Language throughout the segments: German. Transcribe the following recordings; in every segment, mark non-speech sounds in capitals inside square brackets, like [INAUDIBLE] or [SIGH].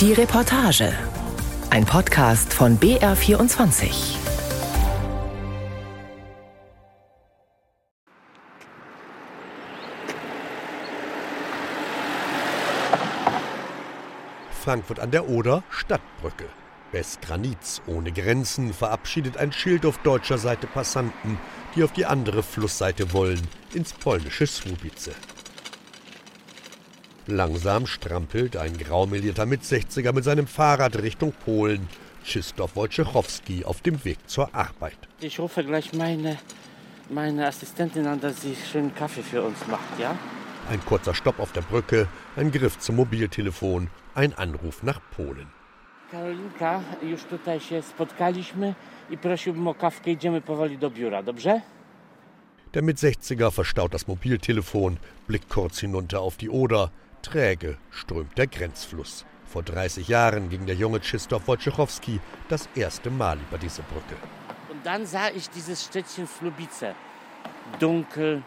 Die Reportage. Ein Podcast von BR24. Frankfurt an der Oder, Stadtbrücke. Bess Granitz ohne Grenzen verabschiedet ein Schild auf deutscher Seite Passanten, die auf die andere Flussseite wollen, ins polnische Słubice. Langsam strampelt ein graumelierter Mitsechziger mit seinem Fahrrad Richtung Polen. Krzysztof Wojciechowski auf dem Weg zur Arbeit. Ich rufe gleich meine, meine Assistentin an, dass sie schönen Kaffee für uns macht, ja? Ein kurzer Stopp auf der Brücke, ein Griff zum Mobiltelefon, ein Anruf nach Polen. Karolinka, już tutaj się spotkaliśmy i prosiłbym o kawkę. Idziemy powoli do biura, dobrze? Der Mitsechziger verstaut das Mobiltelefon, blickt kurz hinunter auf die Oder. Träge strömt der Grenzfluss. Vor 30 Jahren ging der junge Krzysztof Wojciechowski das erste Mal über diese Brücke. Und dann sah ich dieses Städtchen Slubice. Dunkel,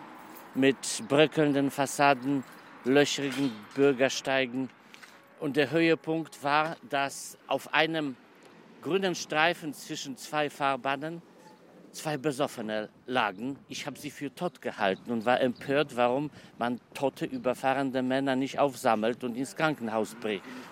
mit bröckelnden Fassaden, löchrigen Bürgersteigen. Und der Höhepunkt war, dass auf einem grünen Streifen zwischen zwei Fahrbahnen zwei Besoffene lagen. Ich habe sie für tot gehalten und war empört, warum man tote, überfahrende Männer nicht aufsammelt und ins Krankenhaus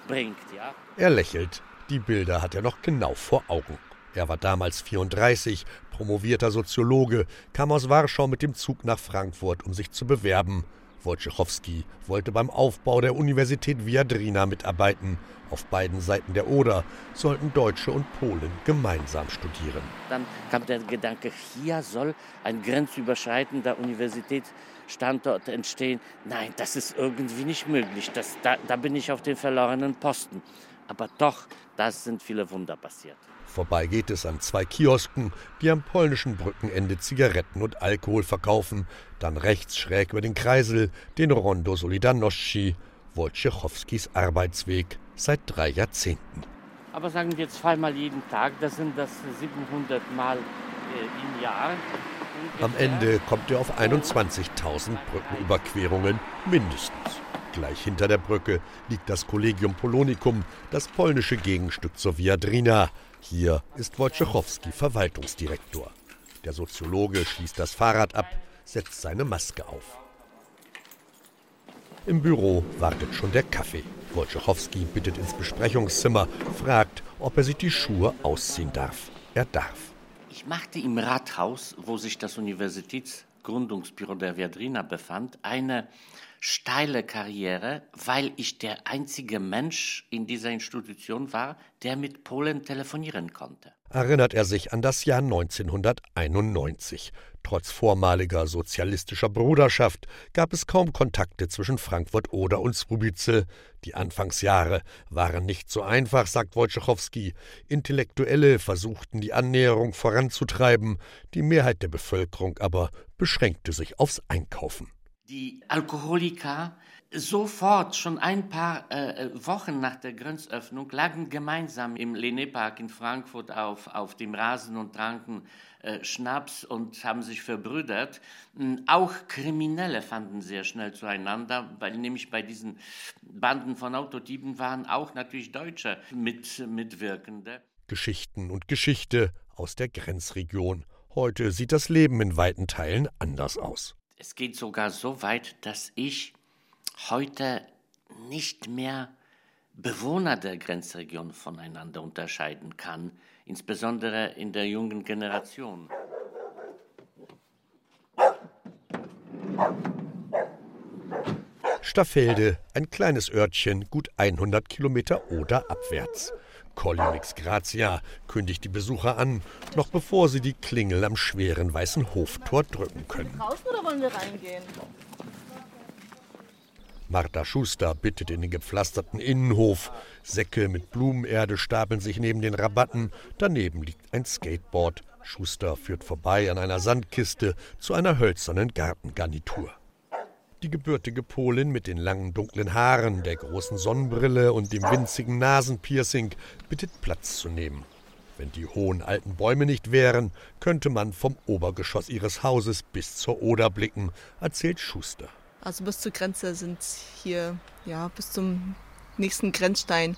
bringt. Ja? Er lächelt. Die Bilder hat er noch genau vor Augen. Er war damals 34, promovierter Soziologe, kam aus Warschau mit dem Zug nach Frankfurt, um sich zu bewerben. Wojciechowski wollte beim Aufbau der Universität Viadrina mitarbeiten. Auf beiden Seiten der Oder sollten Deutsche und Polen gemeinsam studieren. Dann kam der Gedanke, hier soll ein grenzüberschreitender Universitätsstandort entstehen. Nein, das ist irgendwie nicht möglich. Das, da, da bin ich auf den verlorenen Posten. Aber doch, da sind viele Wunder passiert. Vorbei geht es an zwei Kiosken, die am polnischen Brückenende Zigaretten und Alkohol verkaufen. Dann rechts schräg über den Kreisel den Rondo Solidarności, Wojciechowskis Arbeitsweg seit drei Jahrzehnten. Aber sagen wir zweimal jeden Tag, das sind das 700 Mal äh, im Jahr. Am Ende kommt er auf 21.000 Brückenüberquerungen mindestens. Gleich hinter der Brücke liegt das Collegium Polonicum, das polnische Gegenstück zur Viadrina. Hier ist Wojciechowski Verwaltungsdirektor. Der Soziologe schließt das Fahrrad ab, setzt seine Maske auf. Im Büro wartet schon der Kaffee. Wojciechowski bittet ins Besprechungszimmer, fragt, ob er sich die Schuhe ausziehen darf. Er darf. Ich machte im Rathaus, wo sich das Universitätsgründungsbüro der Viadrina befand, eine steile Karriere, weil ich der einzige Mensch in dieser Institution war, der mit Polen telefonieren konnte. Erinnert er sich an das Jahr 1991. Trotz vormaliger sozialistischer Bruderschaft gab es kaum Kontakte zwischen Frankfurt Oder und Srubice. Die Anfangsjahre waren nicht so einfach, sagt Wojciechowski. Intellektuelle versuchten die Annäherung voranzutreiben, die Mehrheit der Bevölkerung aber beschränkte sich aufs Einkaufen die Alkoholiker sofort, schon ein paar äh, Wochen nach der Grenzöffnung, lagen gemeinsam im Lené-Park in Frankfurt auf, auf dem Rasen und tranken äh, Schnaps und haben sich verbrüdert. Hm, auch Kriminelle fanden sehr schnell zueinander, weil nämlich bei diesen Banden von Autotypen waren auch natürlich Deutsche mit, Mitwirkende. Geschichten und Geschichte aus der Grenzregion. Heute sieht das Leben in weiten Teilen anders aus. Es geht sogar so weit, dass ich heute nicht mehr Bewohner der Grenzregion voneinander unterscheiden kann, insbesondere in der jungen Generation. Staffelde, ein kleines Örtchen, gut 100 Kilometer oder abwärts. Collinix Grazia kündigt die Besucher an, noch bevor sie die Klingel am schweren weißen Hoftor drücken können. Draußen oder wollen wir reingehen? Martha Schuster bittet in den gepflasterten Innenhof. Säcke mit Blumenerde stapeln sich neben den Rabatten. Daneben liegt ein Skateboard. Schuster führt vorbei an einer Sandkiste zu einer hölzernen Gartengarnitur. Die gebürtige Polin mit den langen dunklen Haaren, der großen Sonnenbrille und dem winzigen Nasenpiercing bittet Platz zu nehmen. Wenn die hohen alten Bäume nicht wären, könnte man vom Obergeschoss ihres Hauses bis zur Oder blicken, erzählt Schuster. Also bis zur Grenze sind hier, ja, bis zum nächsten Grenzstein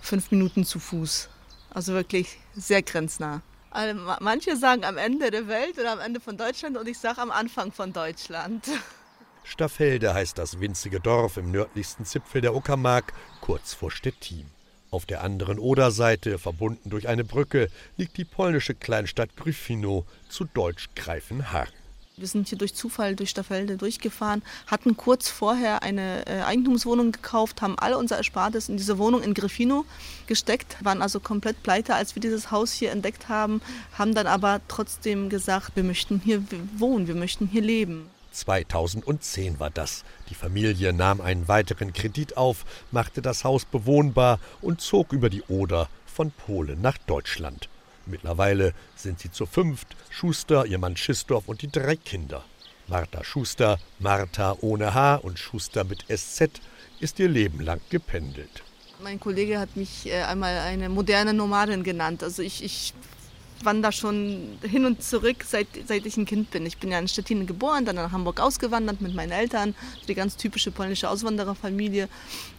fünf Minuten zu Fuß. Also wirklich sehr grenznah. Also manche sagen am Ende der Welt oder am Ende von Deutschland und ich sage am Anfang von Deutschland. [LAUGHS] Staffelde heißt das winzige Dorf im nördlichsten Zipfel der Uckermark, kurz vor Stettin. Auf der anderen Oderseite, verbunden durch eine Brücke, liegt die polnische Kleinstadt Gryfino, zu Deutsch Greifenhagen. Wir sind hier durch Zufall durch Staffelde durchgefahren, hatten kurz vorher eine äh, Eigentumswohnung gekauft, haben alle unser Erspartes in diese Wohnung in Griffino gesteckt, waren also komplett pleite, als wir dieses Haus hier entdeckt haben, haben dann aber trotzdem gesagt, wir möchten hier wohnen, wir möchten hier leben. 2010 war das. Die Familie nahm einen weiteren Kredit auf, machte das Haus bewohnbar und zog über die Oder von Polen nach Deutschland. Mittlerweile sind sie zu fünft, Schuster, ihr Mann Schistorf und die drei Kinder. Martha Schuster, Martha ohne H und Schuster mit SZ, ist ihr Leben lang gependelt. Mein Kollege hat mich äh, einmal eine moderne Nomadin genannt. Also ich, ich wandere schon hin und zurück, seit, seit ich ein Kind bin. Ich bin ja in Stettin geboren, dann nach Hamburg ausgewandert mit meinen Eltern, die ganz typische polnische Auswandererfamilie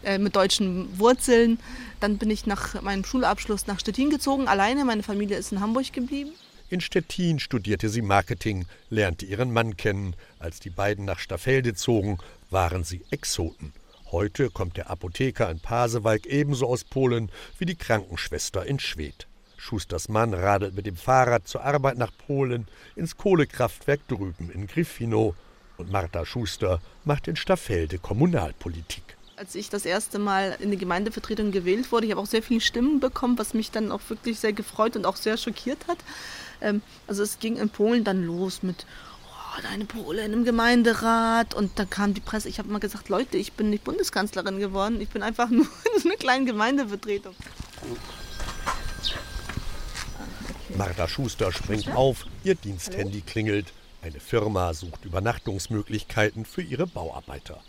äh, mit deutschen Wurzeln. Dann bin ich nach meinem Schulabschluss nach Stettin gezogen, alleine. Meine Familie ist in Hamburg geblieben. In Stettin studierte sie Marketing, lernte ihren Mann kennen. Als die beiden nach Staffelde zogen, waren sie Exoten. Heute kommt der Apotheker in Pasewalk ebenso aus Polen wie die Krankenschwester in Schwedt. Schusters Mann radelt mit dem Fahrrad zur Arbeit nach Polen ins Kohlekraftwerk drüben in Griffino und Martha Schuster macht in Staffelde Kommunalpolitik. Als ich das erste Mal in die Gemeindevertretung gewählt wurde, ich habe auch sehr viele Stimmen bekommen, was mich dann auch wirklich sehr gefreut und auch sehr schockiert hat. Ähm, also es ging in Polen dann los mit oh, deine Polin im Gemeinderat und dann kam die Presse. Ich habe mal gesagt, Leute, ich bin nicht Bundeskanzlerin geworden, ich bin einfach [LAUGHS] nur eine kleine Gemeindevertretung. Martha Schuster springt auf, ihr Diensthandy klingelt. Eine Firma sucht Übernachtungsmöglichkeiten für ihre Bauarbeiter.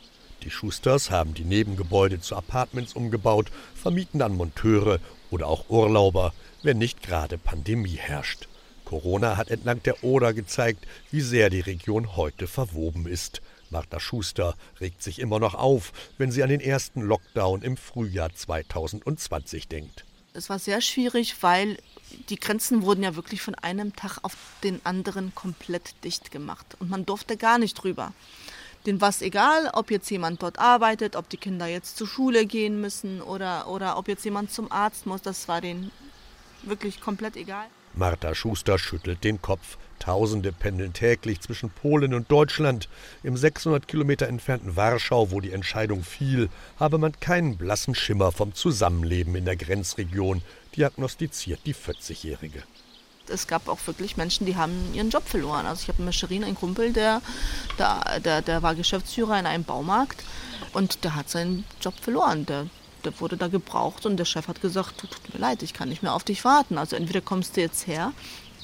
Die Schusters haben die Nebengebäude zu Apartments umgebaut, vermieten dann Monteure oder auch Urlauber, wenn nicht gerade Pandemie herrscht. Corona hat entlang der Oder gezeigt, wie sehr die Region heute verwoben ist. Martha Schuster regt sich immer noch auf, wenn sie an den ersten Lockdown im Frühjahr 2020 denkt. Es war sehr schwierig, weil die Grenzen wurden ja wirklich von einem Tag auf den anderen komplett dicht gemacht und man durfte gar nicht drüber. Den war es egal, ob jetzt jemand dort arbeitet, ob die Kinder jetzt zur Schule gehen müssen oder, oder ob jetzt jemand zum Arzt muss. Das war denen wirklich komplett egal. Martha Schuster schüttelt den Kopf. Tausende pendeln täglich zwischen Polen und Deutschland. Im 600 Kilometer entfernten Warschau, wo die Entscheidung fiel, habe man keinen blassen Schimmer vom Zusammenleben in der Grenzregion, diagnostiziert die 40-Jährige. Es gab auch wirklich Menschen, die haben ihren Job verloren. Also ich habe in Mescherin einen Kumpel, der, der, der, der war Geschäftsführer in einem Baumarkt und der hat seinen Job verloren. Der, der wurde da gebraucht und der Chef hat gesagt, tut mir leid, ich kann nicht mehr auf dich warten. Also entweder kommst du jetzt her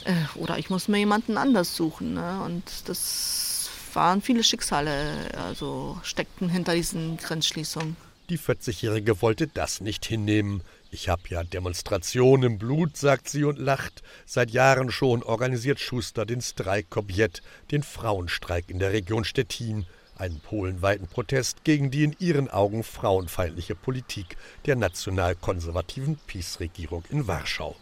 äh, oder ich muss mir jemanden anders suchen. Ne? Und das waren viele Schicksale, also steckten hinter diesen Grenzschließungen. Die 40-Jährige wollte das nicht hinnehmen. Ich habe ja Demonstrationen im Blut, sagt sie und lacht. Seit Jahren schon organisiert Schuster den Streik Kobiet, den Frauenstreik in der Region Stettin, einen polenweiten Protest gegen die in ihren Augen frauenfeindliche Politik der nationalkonservativen PiS-Regierung in Warschau.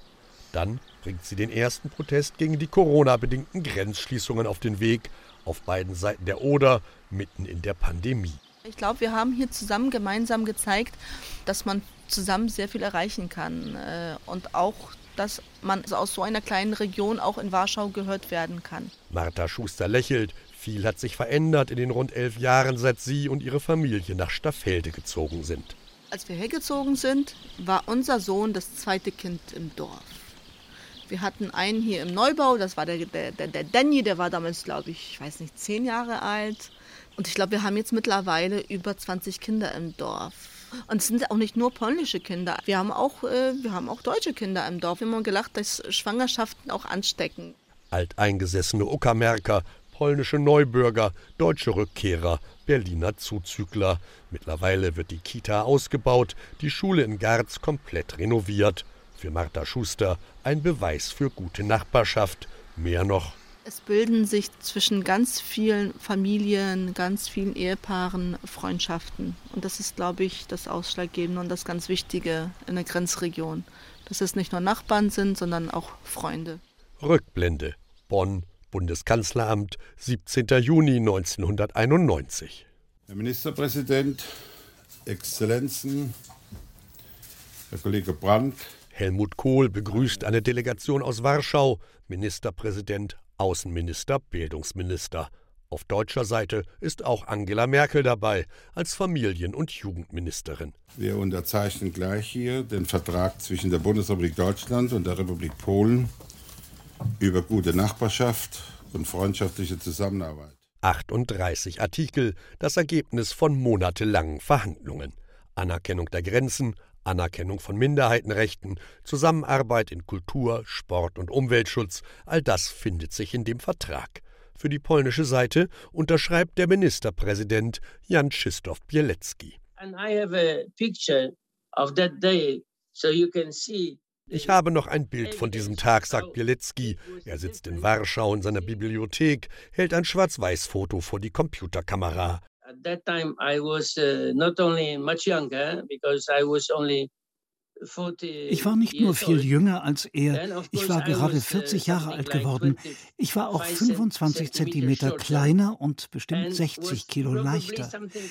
Dann bringt sie den ersten Protest gegen die Corona-bedingten Grenzschließungen auf den Weg, auf beiden Seiten der Oder, mitten in der Pandemie. Ich glaube, wir haben hier zusammen gemeinsam gezeigt, dass man zusammen sehr viel erreichen kann äh, und auch dass man aus so einer kleinen Region auch in Warschau gehört werden kann. Martha Schuster lächelt. Viel hat sich verändert in den rund elf Jahren, seit sie und ihre Familie nach Staffelde gezogen sind. Als wir hergezogen sind, war unser Sohn das zweite Kind im Dorf. Wir hatten einen hier im Neubau, das war der, der, der, Danny, der war damals, glaube ich, ich weiß nicht, zehn Jahre alt. Und ich glaube, wir haben jetzt mittlerweile über 20 Kinder im Dorf. Und es sind auch nicht nur polnische Kinder. Wir haben auch, äh, wir haben auch deutsche Kinder im Dorf. Wir haben immer gelacht, dass Schwangerschaften auch anstecken. Alteingesessene Uckermärker, polnische Neubürger, deutsche Rückkehrer, Berliner Zuzügler. Mittlerweile wird die Kita ausgebaut, die Schule in Garz komplett renoviert. Für Martha Schuster ein Beweis für gute Nachbarschaft. Mehr noch, Es bilden sich zwischen ganz vielen Familien, ganz vielen Ehepaaren Freundschaften. Und das ist, glaube ich, das Ausschlaggebende und das ganz Wichtige in der Grenzregion. Dass es nicht nur Nachbarn sind, sondern auch Freunde. Rückblende. Bonn, Bundeskanzleramt, 17. Juni 1991. Herr Ministerpräsident, Exzellenzen, Herr Kollege Brandt. Helmut Kohl begrüßt eine Delegation aus Warschau, Ministerpräsident Außenminister, Bildungsminister. Auf deutscher Seite ist auch Angela Merkel dabei als Familien- und Jugendministerin. Wir unterzeichnen gleich hier den Vertrag zwischen der Bundesrepublik Deutschland und der Republik Polen über gute Nachbarschaft und freundschaftliche Zusammenarbeit. 38 Artikel, das Ergebnis von monatelangen Verhandlungen. Anerkennung der Grenzen, Anerkennung von Minderheitenrechten, Zusammenarbeit in Kultur, Sport und Umweltschutz, all das findet sich in dem Vertrag. Für die polnische Seite unterschreibt der Ministerpräsident Jan Krzysztof Bielecki. Ich habe noch ein Bild von diesem Tag, sagt Bielecki. Er sitzt in Warschau in seiner Bibliothek, hält ein Schwarz-Weiß-Foto vor die Computerkamera. At that time I was uh, not only much younger because I was only ich war nicht nur viel jünger als er, ich war gerade 40 uh, Jahre alt geworden. Ich war auch 25 Zentimeter kleiner und bestimmt 60 Kilo leichter.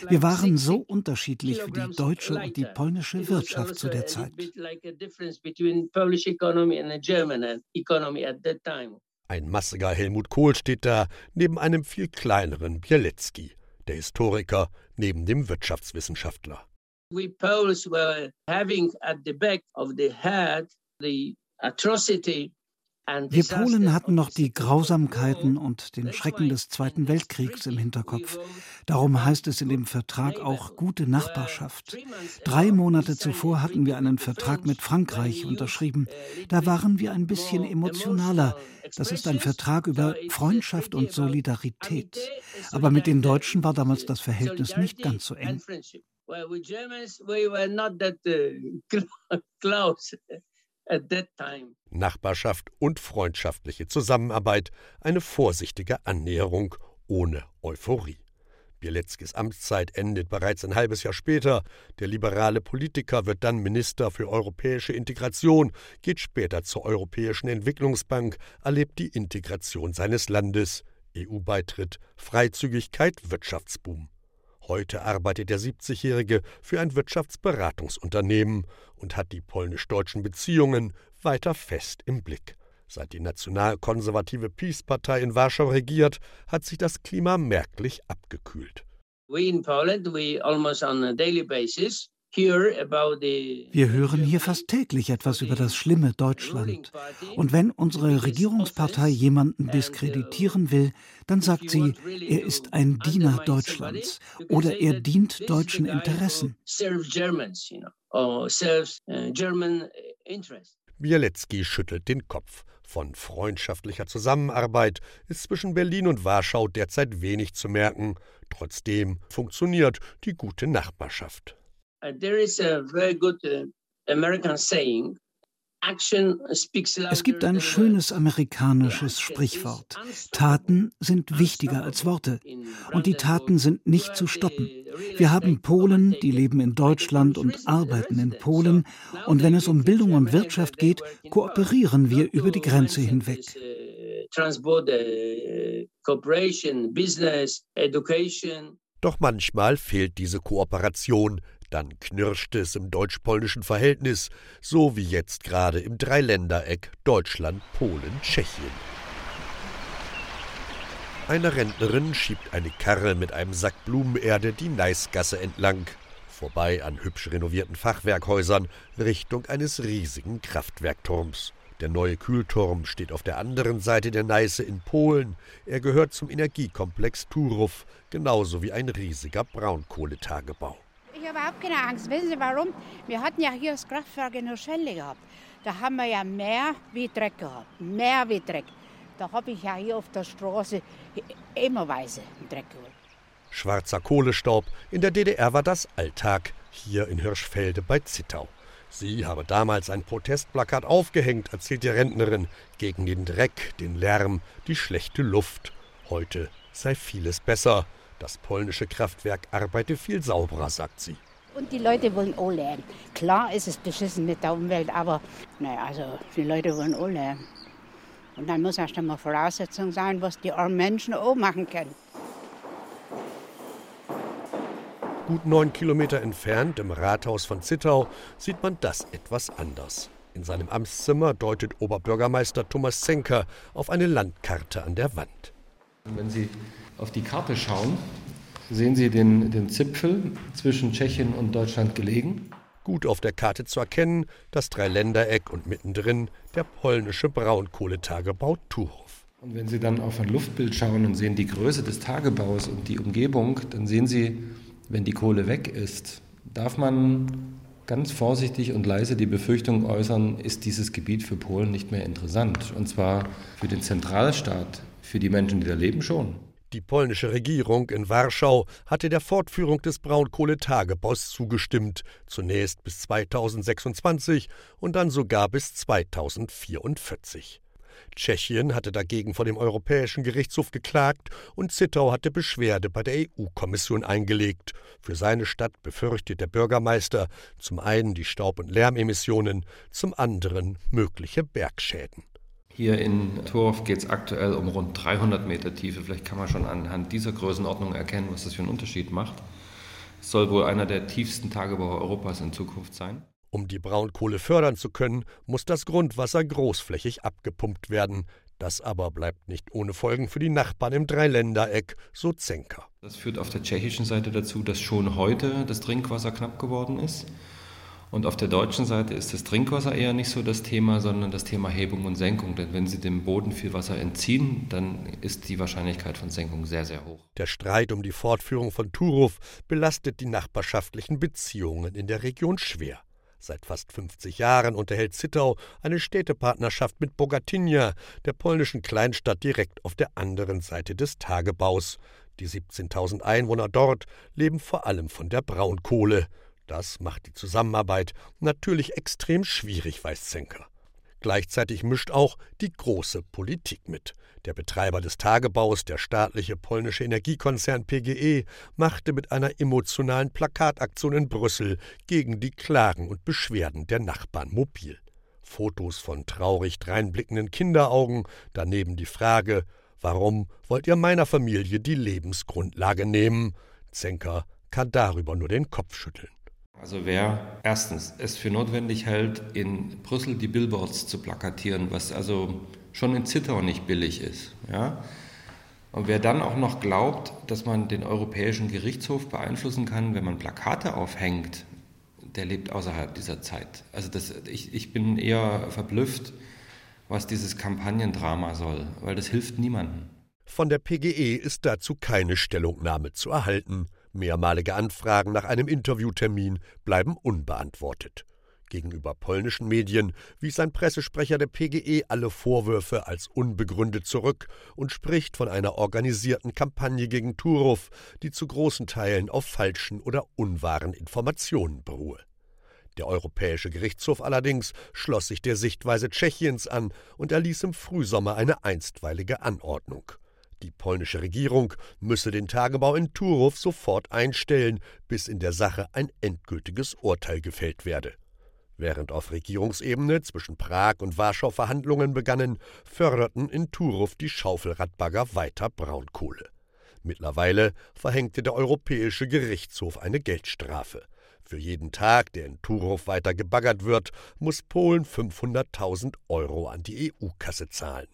Wir waren so unterschiedlich wie die deutsche und die polnische Wirtschaft zu der Zeit. Ein massiger Helmut Kohl steht da, neben einem viel kleineren Bielecki der Historiker neben dem Wirtschaftswissenschaftler. We Poles were having at the back of the head the atrocity wir Polen hatten noch die Grausamkeiten und den Schrecken des Zweiten Weltkriegs im Hinterkopf. Darum heißt es in dem Vertrag auch gute Nachbarschaft. Drei Monate zuvor hatten wir einen Vertrag mit Frankreich unterschrieben. Da waren wir ein bisschen emotionaler. Das ist ein Vertrag über Freundschaft und Solidarität. Aber mit den Deutschen war damals das Verhältnis nicht ganz so eng. Well, we Germans, we were not that uh, [LAUGHS] close. Nachbarschaft und freundschaftliche Zusammenarbeit, eine vorsichtige Annäherung ohne Euphorie. Bielecki's Amtszeit endet bereits ein halbes Jahr später. Der liberale Politiker wird dann Minister für europäische Integration, geht später zur Europäischen Entwicklungsbank, erlebt die Integration seines Landes, EU-Beitritt, Freizügigkeit, Wirtschaftsboom. Heute arbeitet der 70-Jährige für ein Wirtschaftsberatungsunternehmen und hat die polnisch-deutschen Beziehungen weiter fest im Blick. Seit die nationalkonservative Peace-Partei in Warschau regiert, hat sich das Klima merklich abgekühlt. We in Poland, we almost on a daily basis wir hören hier fast täglich etwas über das schlimme Deutschland. Und wenn unsere Regierungspartei jemanden diskreditieren will, dann sagt sie, er ist ein Diener Deutschlands oder er dient deutschen Interessen. Bielecki schüttelt den Kopf. Von freundschaftlicher Zusammenarbeit ist zwischen Berlin und Warschau derzeit wenig zu merken. Trotzdem funktioniert die gute Nachbarschaft. Uh, there is a very good uh, American saying. Es gibt ein schönes amerikanisches Sprichwort. Taten sind wichtiger als Worte. Und die Taten sind nicht zu stoppen. Wir haben Polen, die leben in Deutschland und arbeiten in Polen. Und wenn es um Bildung und Wirtschaft geht, kooperieren wir über die Grenze hinweg. Doch manchmal fehlt diese Kooperation, dann knirscht es im deutsch-polnischen Verhältnis, so wie jetzt gerade im Dreiländereck Deutschland, Polen, Tschechien. Eine Rentnerin schiebt eine Karre mit einem Sack Blumenerde die Neisgasse entlang, vorbei an hübsch renovierten Fachwerkhäusern, Richtung eines riesigen Kraftwerkturms. Der neue Kühlturm steht auf der anderen Seite der Neiße in Polen. Er gehört zum Energiekomplex Turów, genauso wie ein riesiger Braunkohletagebau ich überhaupt keine Angst. Wissen Sie warum? Wir hatten ja hier das Kraftwerk in der Schelle gehabt. Da haben wir ja mehr wie Dreck gehabt. Mehr wie Dreck. Da habe ich ja hier auf der Straße immerweise Dreck geholt. Schwarzer Kohlestaub. In der DDR war das Alltag. Hier in Hirschfelde bei Zittau. Sie habe damals ein Protestplakat aufgehängt, erzählt die Rentnerin, gegen den Dreck, den Lärm, die schlechte Luft. Heute sei vieles besser. Das polnische Kraftwerk arbeite viel sauberer, sagt sie. Und die Leute wollen auch lernen. Klar ist es beschissen mit der Umwelt, aber naja, also die Leute wollen auch lernen. Und dann muss erst einmal Voraussetzung sein, was die armen Menschen auch machen können. Gut neun Kilometer entfernt, im Rathaus von Zittau, sieht man das etwas anders. In seinem Amtszimmer deutet Oberbürgermeister Thomas Zenker auf eine Landkarte an der Wand. Wenn Sie auf die Karte schauen, sehen Sie den, den Zipfel zwischen Tschechien und Deutschland gelegen. Gut auf der Karte zu erkennen, das Dreiländereck und mittendrin der polnische Braunkohletagebau Tuchow. Und wenn Sie dann auf ein Luftbild schauen und sehen die Größe des Tagebaus und die Umgebung, dann sehen Sie wenn die Kohle weg ist, darf man ganz vorsichtig und leise die Befürchtung äußern, ist dieses Gebiet für Polen nicht mehr interessant. Und zwar für den Zentralstaat, für die Menschen, die da leben, schon. Die polnische Regierung in Warschau hatte der Fortführung des Braunkohletagebaus zugestimmt, zunächst bis 2026 und dann sogar bis 2044. Tschechien hatte dagegen vor dem Europäischen Gerichtshof geklagt und Zittau hatte Beschwerde bei der EU-Kommission eingelegt. Für seine Stadt befürchtet der Bürgermeister zum einen die Staub- und Lärmemissionen, zum anderen mögliche Bergschäden. Hier in Turf geht es aktuell um rund 300 Meter Tiefe. Vielleicht kann man schon anhand dieser Größenordnung erkennen, was das für einen Unterschied macht. Es soll wohl einer der tiefsten Tagebaue Europas in Zukunft sein. Um die Braunkohle fördern zu können, muss das Grundwasser großflächig abgepumpt werden. Das aber bleibt nicht ohne Folgen für die Nachbarn im Dreiländereck, so Zenker. Das führt auf der tschechischen Seite dazu, dass schon heute das Trinkwasser knapp geworden ist. Und auf der deutschen Seite ist das Trinkwasser eher nicht so das Thema, sondern das Thema Hebung und Senkung. Denn wenn Sie dem Boden viel Wasser entziehen, dann ist die Wahrscheinlichkeit von Senkung sehr, sehr hoch. Der Streit um die Fortführung von Turów belastet die nachbarschaftlichen Beziehungen in der Region schwer. Seit fast 50 Jahren unterhält Zittau eine Städtepartnerschaft mit Bogatynia, der polnischen Kleinstadt direkt auf der anderen Seite des Tagebaus. Die 17.000 Einwohner dort leben vor allem von der Braunkohle. Das macht die Zusammenarbeit natürlich extrem schwierig, weiß Zenker. Gleichzeitig mischt auch die große Politik mit. Der Betreiber des Tagebaus, der staatliche polnische Energiekonzern PGE, machte mit einer emotionalen Plakataktion in Brüssel gegen die Klagen und Beschwerden der Nachbarn mobil. Fotos von traurig dreinblickenden Kinderaugen, daneben die Frage, warum wollt ihr meiner Familie die Lebensgrundlage nehmen? Zenker kann darüber nur den Kopf schütteln. Also wer erstens es für notwendig hält, in Brüssel die Billboards zu plakatieren, was also schon in Zittau nicht billig ist, ja, und wer dann auch noch glaubt, dass man den Europäischen Gerichtshof beeinflussen kann, wenn man Plakate aufhängt, der lebt außerhalb dieser Zeit. Also das, ich, ich bin eher verblüfft, was dieses Kampagnendrama soll, weil das hilft niemandem. Von der PGE ist dazu keine Stellungnahme zu erhalten. Mehrmalige Anfragen nach einem Interviewtermin bleiben unbeantwortet. Gegenüber polnischen Medien wies ein Pressesprecher der PGE alle Vorwürfe als unbegründet zurück und spricht von einer organisierten Kampagne gegen Turów, die zu großen Teilen auf falschen oder unwahren Informationen beruhe. Der Europäische Gerichtshof allerdings schloss sich der Sichtweise Tschechiens an und erließ im Frühsommer eine einstweilige Anordnung. Die polnische Regierung müsse den Tagebau in Turów sofort einstellen, bis in der Sache ein endgültiges Urteil gefällt werde. Während auf Regierungsebene zwischen Prag und Warschau Verhandlungen begannen, förderten in Turów die Schaufelradbagger weiter Braunkohle. Mittlerweile verhängte der Europäische Gerichtshof eine Geldstrafe. Für jeden Tag, der in Turów weiter gebaggert wird, muss Polen 500.000 Euro an die EU-Kasse zahlen.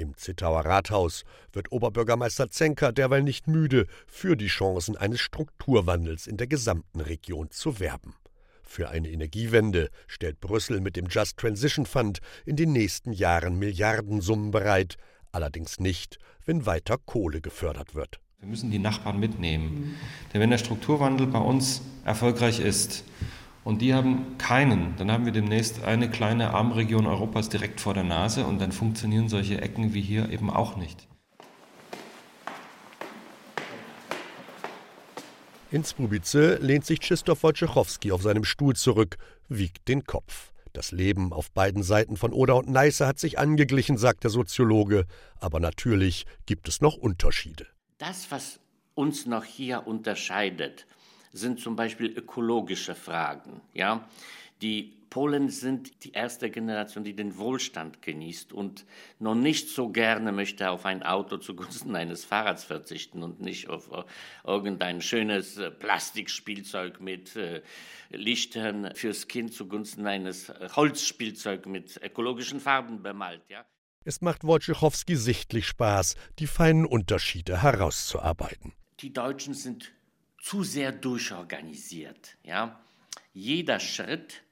Im Zittauer Rathaus wird Oberbürgermeister Zenker derweil nicht müde, für die Chancen eines Strukturwandels in der gesamten Region zu werben. Für eine Energiewende stellt Brüssel mit dem Just Transition Fund in den nächsten Jahren Milliardensummen bereit, allerdings nicht, wenn weiter Kohle gefördert wird. Wir müssen die Nachbarn mitnehmen. Denn wenn der Strukturwandel bei uns erfolgreich ist, und die haben keinen. Dann haben wir demnächst eine kleine Armregion Europas direkt vor der Nase und dann funktionieren solche Ecken wie hier eben auch nicht. In Sprubice lehnt sich Krzysztof Wojciechowski auf seinem Stuhl zurück. wiegt den Kopf. Das Leben auf beiden Seiten von Oder und Neiße hat sich angeglichen, sagt der Soziologe, aber natürlich gibt es noch Unterschiede. Das, was uns noch hier unterscheidet, sind zum Beispiel ökologische Fragen. Ja? Die Polen sind die erste Generation, die den Wohlstand genießt und noch nicht so gerne möchte auf ein Auto zugunsten eines Fahrrads verzichten und nicht auf äh, irgendein schönes äh, Plastikspielzeug mit äh, Lichtern fürs Kind zugunsten eines Holzspielzeugs mit ökologischen Farben bemalt. Ja? Es macht Wojciechowski sichtlich Spaß, die feinen Unterschiede herauszuarbeiten. Die Deutschen sind zu sehr durchorganisiert. Ja? Jeder Schritt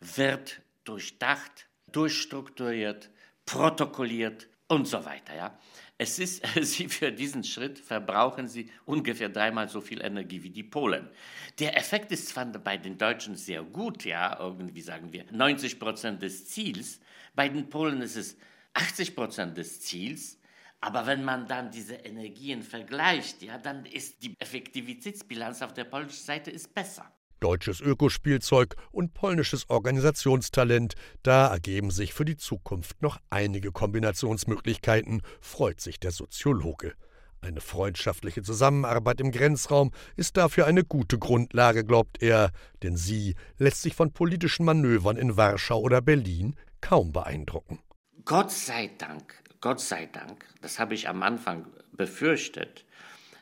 wird durchdacht, durchstrukturiert, protokolliert und so weiter. Ja? Es ist, [LAUGHS] Sie für diesen Schritt verbrauchen Sie ungefähr dreimal so viel Energie wie die Polen. Der Effekt ist zwar bei den Deutschen sehr gut, ja, irgendwie sagen wir 90 Prozent des Ziels. Bei den Polen ist es 80 Prozent des Ziels. Aber wenn man dann diese Energien vergleicht, ja, dann ist die Effektivitätsbilanz auf der polnischen Seite ist besser deutsches Ökospielzeug und polnisches Organisationstalent, da ergeben sich für die Zukunft noch einige Kombinationsmöglichkeiten, freut sich der Soziologe. Eine freundschaftliche Zusammenarbeit im Grenzraum ist dafür eine gute Grundlage, glaubt er, denn sie lässt sich von politischen Manövern in Warschau oder Berlin kaum beeindrucken. Gott sei Dank, Gott sei Dank, das habe ich am Anfang befürchtet,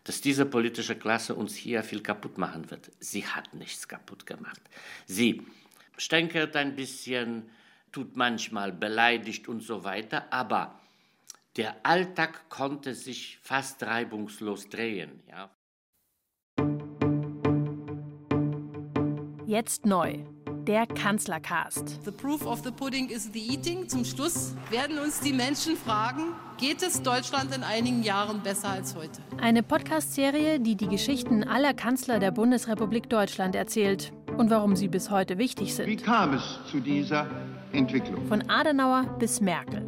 dass diese politische Klasse uns hier viel kaputt machen wird. Sie hat nichts kaputt gemacht. Sie stänkert ein bisschen, tut manchmal beleidigt und so weiter, aber der Alltag konnte sich fast reibungslos drehen. Ja. Jetzt neu der Kanzlercast. The proof of the pudding is the eating. Zum Schluss werden uns die Menschen fragen, geht es Deutschland in einigen Jahren besser als heute? Eine Podcast-Serie, die die Geschichten aller Kanzler der Bundesrepublik Deutschland erzählt und warum sie bis heute wichtig sind. Wie kam es zu dieser Entwicklung? Von Adenauer bis Merkel.